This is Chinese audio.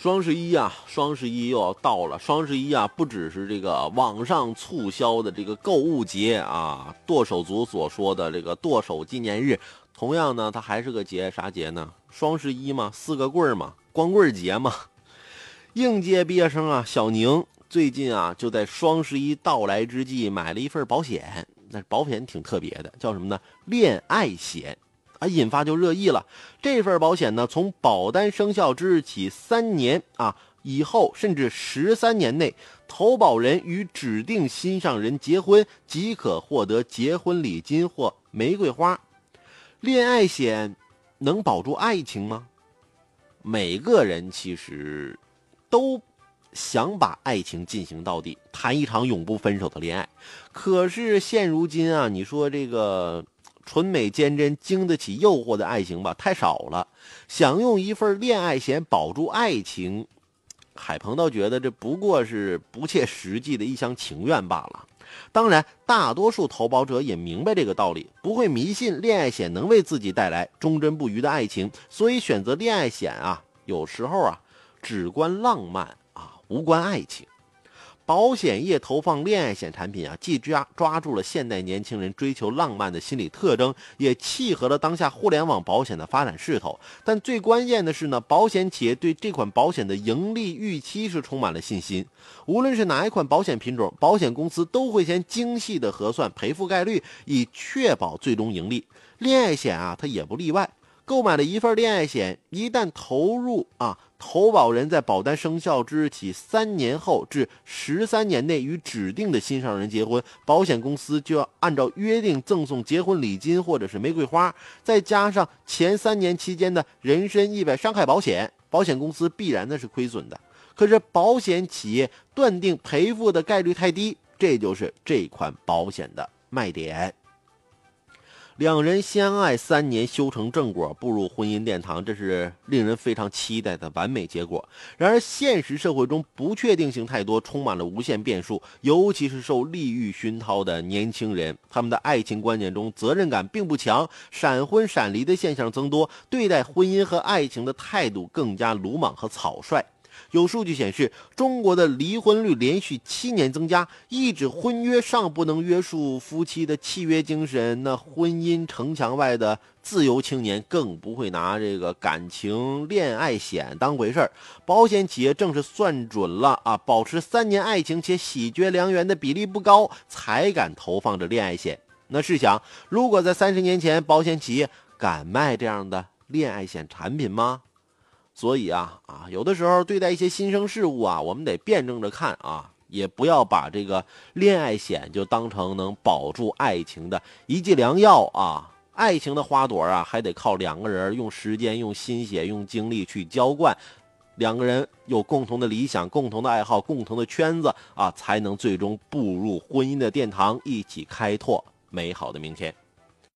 双十一啊，双十一又要到了。双十一啊，不只是这个网上促销的这个购物节啊，剁手族所说的这个剁手纪念日，同样呢，它还是个节，啥节呢？双十一嘛，四个棍儿嘛，光棍节嘛。应届毕业生啊，小宁最近啊，就在双十一到来之际买了一份保险，那保险挺特别的，叫什么呢？恋爱险。啊，引发就热议了。这份保险呢，从保单生效之日起三年啊以后，甚至十三年内，投保人与指定心上人结婚，即可获得结婚礼金或玫瑰花。恋爱险能保住爱情吗？每个人其实都想把爱情进行到底，谈一场永不分手的恋爱。可是现如今啊，你说这个。纯美坚贞、经得起诱惑的爱情吧，太少了。想用一份恋爱险保住爱情，海鹏倒觉得这不过是不切实际的一厢情愿罢了。当然，大多数投保者也明白这个道理，不会迷信恋爱险能为自己带来忠贞不渝的爱情，所以选择恋爱险啊，有时候啊，只关浪漫啊，无关爱情。保险业投放恋爱险产品啊，既抓抓住了现代年轻人追求浪漫的心理特征，也契合了当下互联网保险的发展势头。但最关键的是呢，保险企业对这款保险的盈利预期是充满了信心。无论是哪一款保险品种，保险公司都会先精细的核算赔付概率，以确保最终盈利。恋爱险啊，它也不例外。购买了一份恋爱险，一旦投入啊，投保人在保单生效之日起三年后至十三年内与指定的心上人结婚，保险公司就要按照约定赠送结婚礼金或者是玫瑰花，再加上前三年期间的人身意外伤害保险，保险公司必然的是亏损的。可是保险企业断定赔付的概率太低，这就是这款保险的卖点。两人相爱三年，修成正果，步入婚姻殿堂，这是令人非常期待的完美结果。然而，现实社会中不确定性太多，充满了无限变数，尤其是受利欲熏陶的年轻人，他们的爱情观念中责任感并不强，闪婚闪离的现象增多，对待婚姻和爱情的态度更加鲁莽和草率。有数据显示，中国的离婚率连续七年增加。一纸婚约尚不能约束夫妻的契约精神，那婚姻城墙外的自由青年更不会拿这个感情恋爱险当回事儿。保险企业正是算准了啊，保持三年爱情且喜绝良缘的比例不高，才敢投放着恋爱险。那试想，如果在三十年前，保险企业敢卖这样的恋爱险产品吗？所以啊啊，有的时候对待一些新生事物啊，我们得辩证着看啊，也不要把这个恋爱险就当成能保住爱情的一剂良药啊。爱情的花朵啊，还得靠两个人用时间、用心血、用精力去浇灌，两个人有共同的理想、共同的爱好、共同的圈子啊，才能最终步入婚姻的殿堂，一起开拓美好的明天。